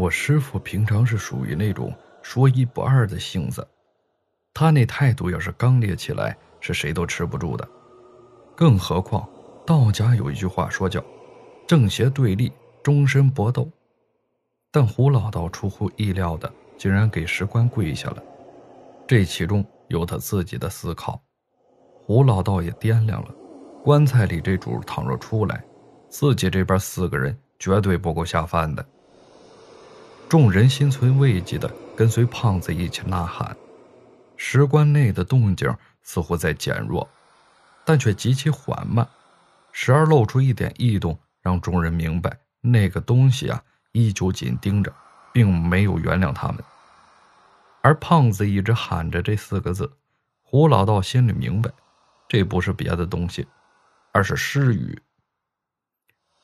我师傅平常是属于那种说一不二的性子，他那态度要是刚烈起来，是谁都吃不住的。更何况，道家有一句话说叫“正邪对立，终身搏斗”。但胡老道出乎意料的，竟然给石棺跪下了，这其中有他自己的思考。胡老道也掂量了，棺材里这主倘若出来，自己这边四个人绝对不够下饭的。众人心存慰藉的跟随胖子一起呐喊，石棺内的动静似乎在减弱，但却极其缓慢，时而露出一点异动，让众人明白那个东西啊依旧紧盯着，并没有原谅他们。而胖子一直喊着这四个字，胡老道心里明白，这不是别的东西，而是诗语。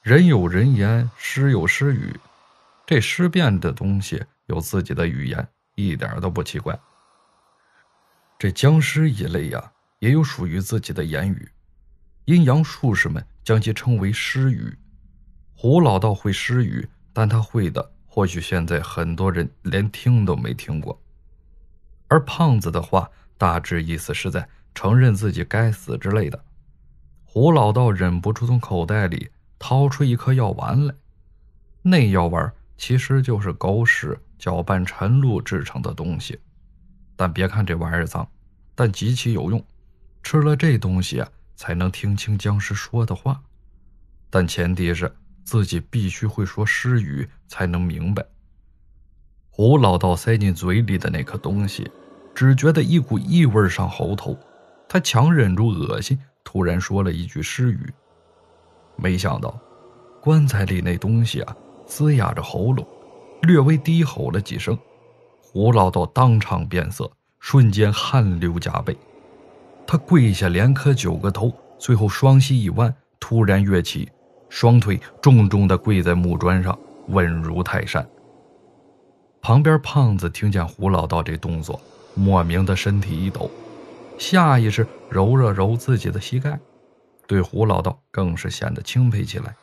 人有人言，诗有诗语。这尸变的东西有自己的语言，一点都不奇怪。这僵尸一类呀，也有属于自己的言语，阴阳术士们将其称为尸语。胡老道会尸语，但他会的或许现在很多人连听都没听过。而胖子的话，大致意思是在承认自己该死之类的。胡老道忍不住从口袋里掏出一颗药丸来，那药丸。其实就是狗屎搅拌陈露制成的东西，但别看这玩意儿脏，但极其有用。吃了这东西啊，才能听清僵尸说的话，但前提是自己必须会说诗语才能明白。胡老道塞进嘴里的那颗东西，只觉得一股异味上喉头，他强忍住恶心，突然说了一句诗语。没想到，棺材里那东西啊。嘶哑着喉咙，略微低吼了几声，胡老道当场变色，瞬间汗流浃背。他跪下，连磕九个头，最后双膝一弯，突然跃起，双腿重重地跪在木砖上，稳如泰山。旁边胖子听见胡老道这动作，莫名的身体一抖，下意识揉了揉自己的膝盖，对胡老道更是显得钦佩起来。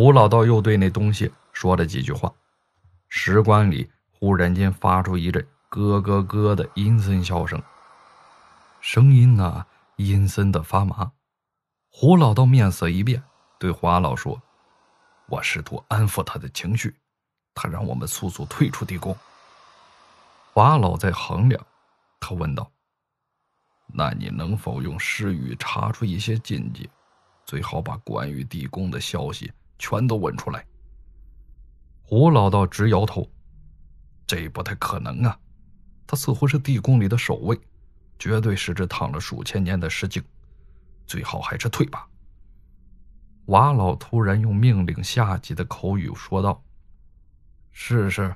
胡老道又对那东西说了几句话，石棺里忽然间发出一阵咯咯咯的阴森笑声，声音呢阴森的发麻。胡老道面色一变，对华老说：“我试图安抚他的情绪，他让我们速速退出地宫。”华老在衡量，他问道：“那你能否用诗语查出一些禁忌？最好把关于地宫的消息。”全都问出来。胡老道直摇头，这不太可能啊！他似乎是地宫里的守卫，绝对是只躺了数千年的石精，最好还是退吧。瓦老突然用命令下级的口语说道：“是是。”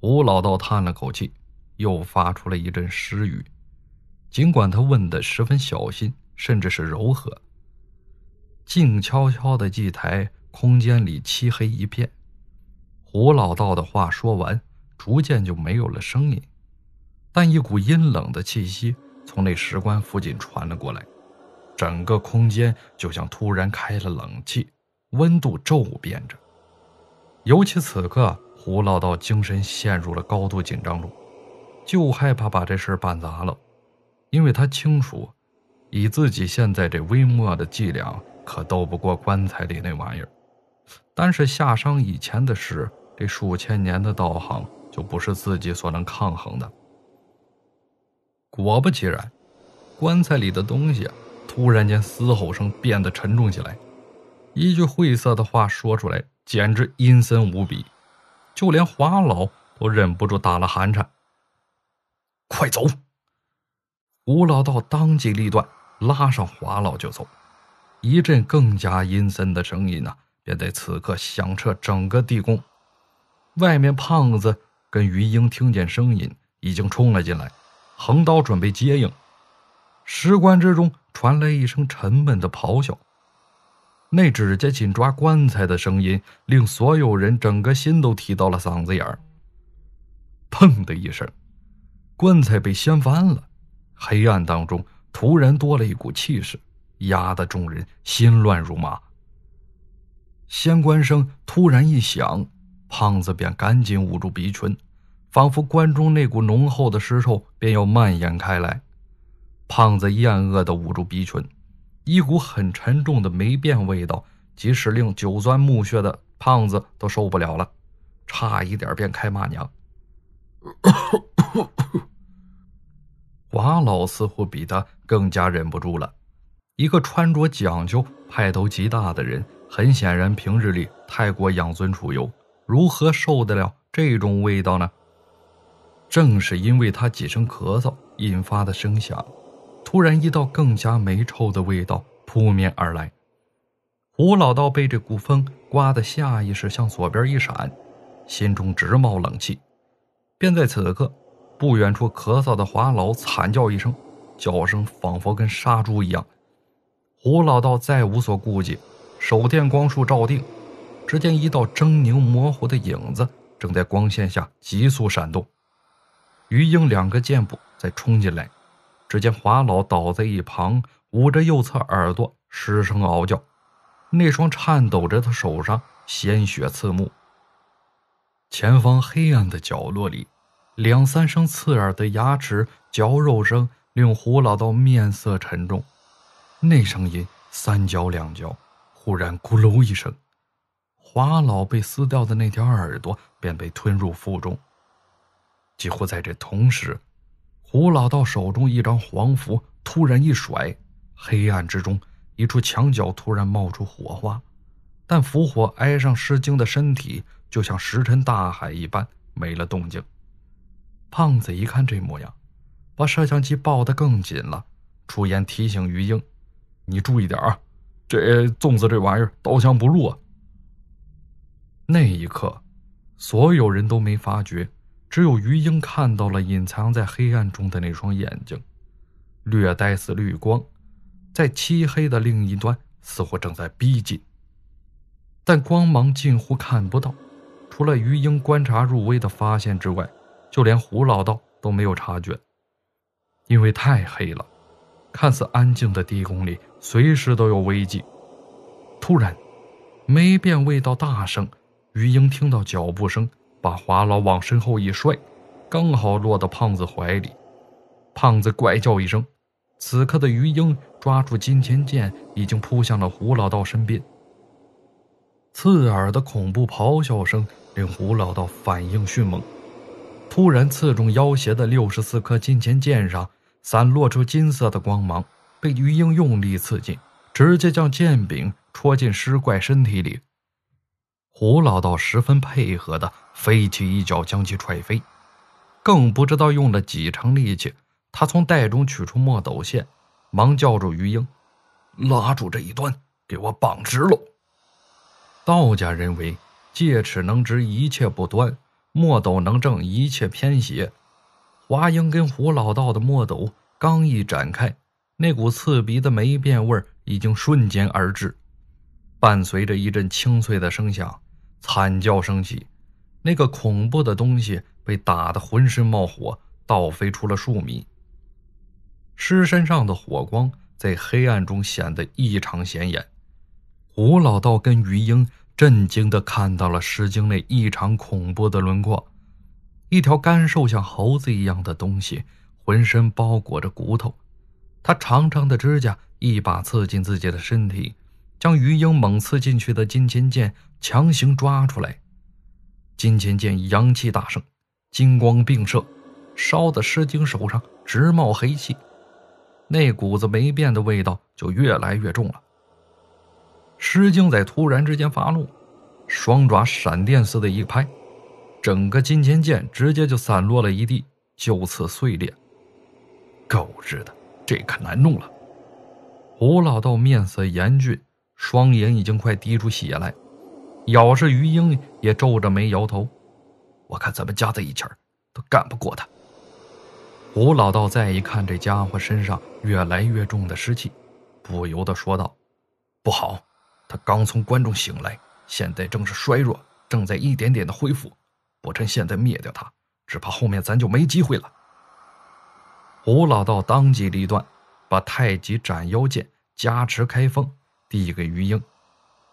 胡老道叹了口气，又发出了一阵诗语，尽管他问的十分小心，甚至是柔和。静悄悄的祭台，空间里漆黑一片。胡老道的话说完，逐渐就没有了声音，但一股阴冷的气息从那石棺附近传了过来，整个空间就像突然开了冷气，温度骤变着。尤其此刻，胡老道精神陷入了高度紧张中，就害怕把这事办砸了，因为他清楚，以自己现在这微末的伎俩。可斗不过棺材里那玩意儿，但是下伤以前的事，这数千年的道行就不是自己所能抗衡的。果不其然，棺材里的东西突然间嘶吼声变得沉重起来，一句晦涩的话说出来，简直阴森无比，就连华老都忍不住打了寒颤。快走！胡老道当机立断，拉上华老就走。一阵更加阴森的声音呢，便在此刻响彻整个地宫。外面胖子跟于英听见声音，已经冲了进来，横刀准备接应。石棺之中传来一声沉闷的咆哮，那指甲紧抓棺材的声音，令所有人整个心都提到了嗓子眼儿。砰的一声，棺材被掀翻了，黑暗当中突然多了一股气势。压得众人心乱如麻。仙官声突然一响，胖子便赶紧捂住鼻唇，仿佛关中那股浓厚的尸臭便要蔓延开来。胖子厌恶地捂住鼻唇，一股很沉重的霉变味道，即使令久钻墓穴的胖子都受不了了，差一点便开骂娘。华老似乎比他更加忍不住了。一个穿着讲究、派头极大的人，很显然平日里太过养尊处优，如何受得了这种味道呢？正是因为他几声咳嗽引发的声响，突然一道更加霉臭的味道扑面而来。胡老道被这股风刮得下意识向左边一闪，心中直冒冷气。便在此刻，不远处咳嗽的华老惨叫一声，叫声仿佛跟杀猪一样。胡老道再无所顾忌，手电光束照定，只见一道狰狞模糊的影子正在光线下急速闪动。余英两个箭步再冲进来，只见华老倒在一旁，捂着右侧耳朵失声嗷叫，那双颤抖着的手上鲜血刺目。前方黑暗的角落里，两三声刺耳的牙齿嚼肉声令胡老道面色沉重。那声音三嚼两嚼，忽然咕噜一声，华老被撕掉的那条耳朵便被吞入腹中。几乎在这同时，胡老道手中一张黄符突然一甩，黑暗之中一处墙角突然冒出火花，但符火挨上失惊的身体。就像石沉大海一般，没了动静。胖子一看这模样，把摄像机抱得更紧了，出言提醒于英：“你注意点啊，这粽子这玩意儿刀枪不入啊。”那一刻，所有人都没发觉，只有于英看到了隐藏在黑暗中的那双眼睛，略带似绿光，在漆黑的另一端似乎正在逼近，但光芒近乎看不到。除了于英观察入微的发现之外，就连胡老道都没有察觉，因为太黑了。看似安静的地宫里，随时都有危机。突然，霉变味道大盛，于英听到脚步声，把华老往身后一摔，刚好落到胖子怀里。胖子怪叫一声，此刻的于英抓住金钱剑，已经扑向了胡老道身边。刺耳的恐怖咆哮声。令胡老道反应迅猛，突然刺中腰斜的六十四颗金钱剑上，散落出金色的光芒，被于英用力刺进，直接将剑柄戳进尸怪身体里。胡老道十分配合的飞起一脚将其踹飞，更不知道用了几成力气，他从袋中取出墨斗线，忙叫住于英：“拉住这一端，给我绑直喽。”道家认为。戒尺能直，一切不端；墨斗能正，一切偏斜。华英跟胡老道的墨斗刚一展开，那股刺鼻的霉变味已经瞬间而至，伴随着一阵清脆的声响，惨叫声起，那个恐怖的东西被打得浑身冒火，倒飞出了数米。尸身上的火光在黑暗中显得异常显眼。胡老道跟于英。震惊的看到了尸精那异常恐怖的轮廓，一条干瘦像猴子一样的东西，浑身包裹着骨头，他长长的指甲一把刺进自己的身体，将于英猛刺进去的金钱剑强行抓出来。金钱剑阳气大盛，金光迸射，烧得尸精手上直冒黑气，那股子没变的味道就越来越重了。石精在突然之间发怒，双爪闪电似的一拍，整个金钱剑直接就散落了一地，就此碎裂。狗日的，这可难弄了！胡老道面色严峻，双眼已经快滴出血来。咬着鱼鹰也皱着眉摇头：“我看咱们加在一起儿都干不过他。”胡老道再一看这家伙身上越来越重的尸气，不由得说道：“不好！”他刚从关中醒来，现在正是衰弱，正在一点点的恢复。不趁现在灭掉他，只怕后面咱就没机会了。胡老道当机立断，把太极斩妖剑加持开封，递给于英：“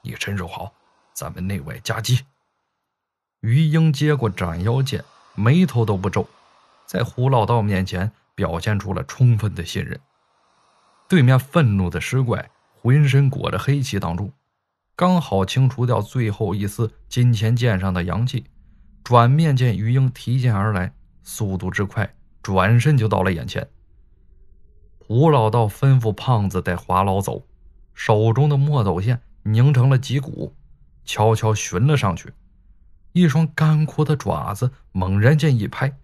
你身手好，咱们内外夹击。”于英接过斩妖剑，眉头都不皱，在胡老道面前表现出了充分的信任。对面愤怒的尸怪浑身裹着黑气挡住，刚好清除掉最后一丝金钱剑上的阳气。转面见于英提剑而来，速度之快，转身就到了眼前。胡老道吩咐胖子带华老走，手中的墨斗线拧成了几股，悄悄寻了上去。一双干枯的爪子猛然间一拍，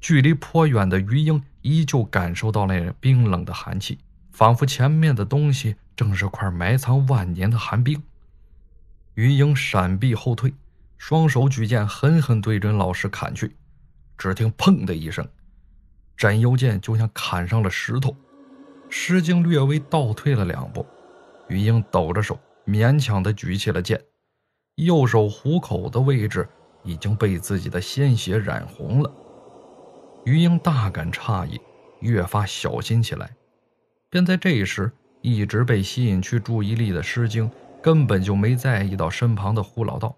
距离颇远的于英依旧感受到那冰冷的寒气，仿佛前面的东西正是块埋藏万年的寒冰。于英闪避后退。双手举剑，狠狠对准老师砍去。只听“砰”的一声，斩妖剑就像砍上了石头。诗经略微倒退了两步，于英抖着手，勉强的举起了剑。右手虎口的位置已经被自己的鲜血染红了。于英大感诧异，越发小心起来。便在这时，一直被吸引去注意力的诗经根本就没在意到身旁的胡老道。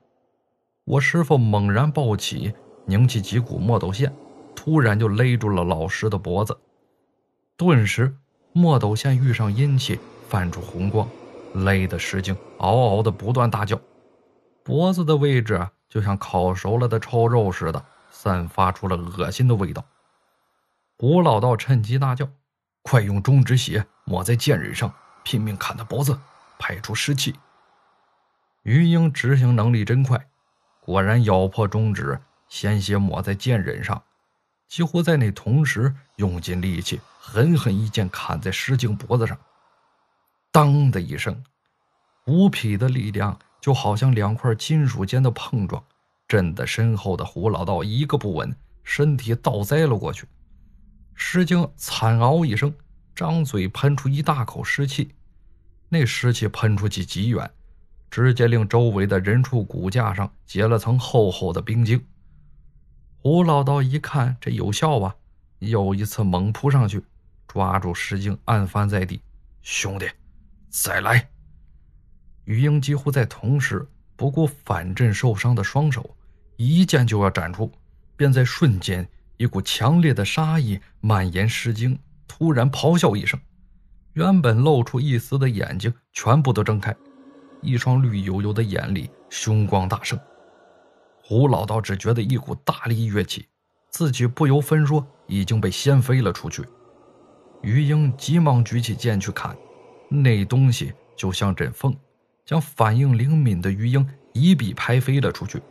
我师傅猛然抱起，凝起几股墨斗线，突然就勒住了老师的脖子。顿时，墨斗线遇上阴气，泛出红光，勒得石经嗷嗷的不断大叫。脖子的位置就像烤熟了的臭肉似的，散发出了恶心的味道。胡老道趁机大叫：“快用中指血抹在剑刃上，拼命砍他脖子，排出湿气。”于英执行能力真快。果然咬破中指，鲜血抹在剑刃上，几乎在那同时，用尽力气，狠狠一剑砍在石镜脖子上。当的一声，无匹的力量就好像两块金属间的碰撞，震得身后的胡老道一个不稳，身体倒栽了过去。石镜惨嗷一声，张嘴喷出一大口湿气，那湿气喷出去极远。直接令周围的人畜骨架上结了层厚厚的冰晶。胡老道一看这有效啊，又一次猛扑上去，抓住石晶，按翻在地。兄弟，再来！于英几乎在同时不顾反震受伤的双手，一剑就要斩出，便在瞬间，一股强烈的杀意蔓延石晶，突然咆哮一声，原本露出一丝的眼睛全部都睁开。一双绿油油的眼里凶光大盛，胡老道只觉得一股大力跃起，自己不由分说已经被掀飞了出去。余英急忙举起剑去砍，那东西就像阵风，将反应灵敏的余英一臂拍飞了出去。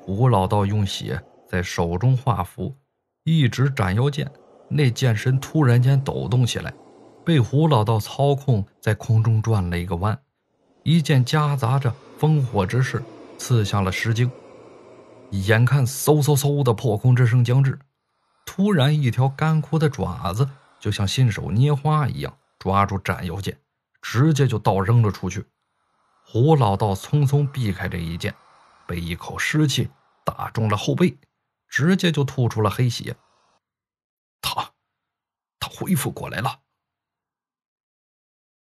胡老道用血在手中画符，一指斩妖剑，那剑身突然间抖动起来，被胡老道操控在空中转了一个弯。一剑夹杂着烽火之势，刺向了石经。眼看嗖嗖嗖的破空之声将至，突然一条干枯的爪子就像信手捏花一样抓住斩妖剑，直接就倒扔了出去。胡老道匆匆避开这一剑，被一口湿气打中了后背，直接就吐出了黑血。他，他恢复过来了。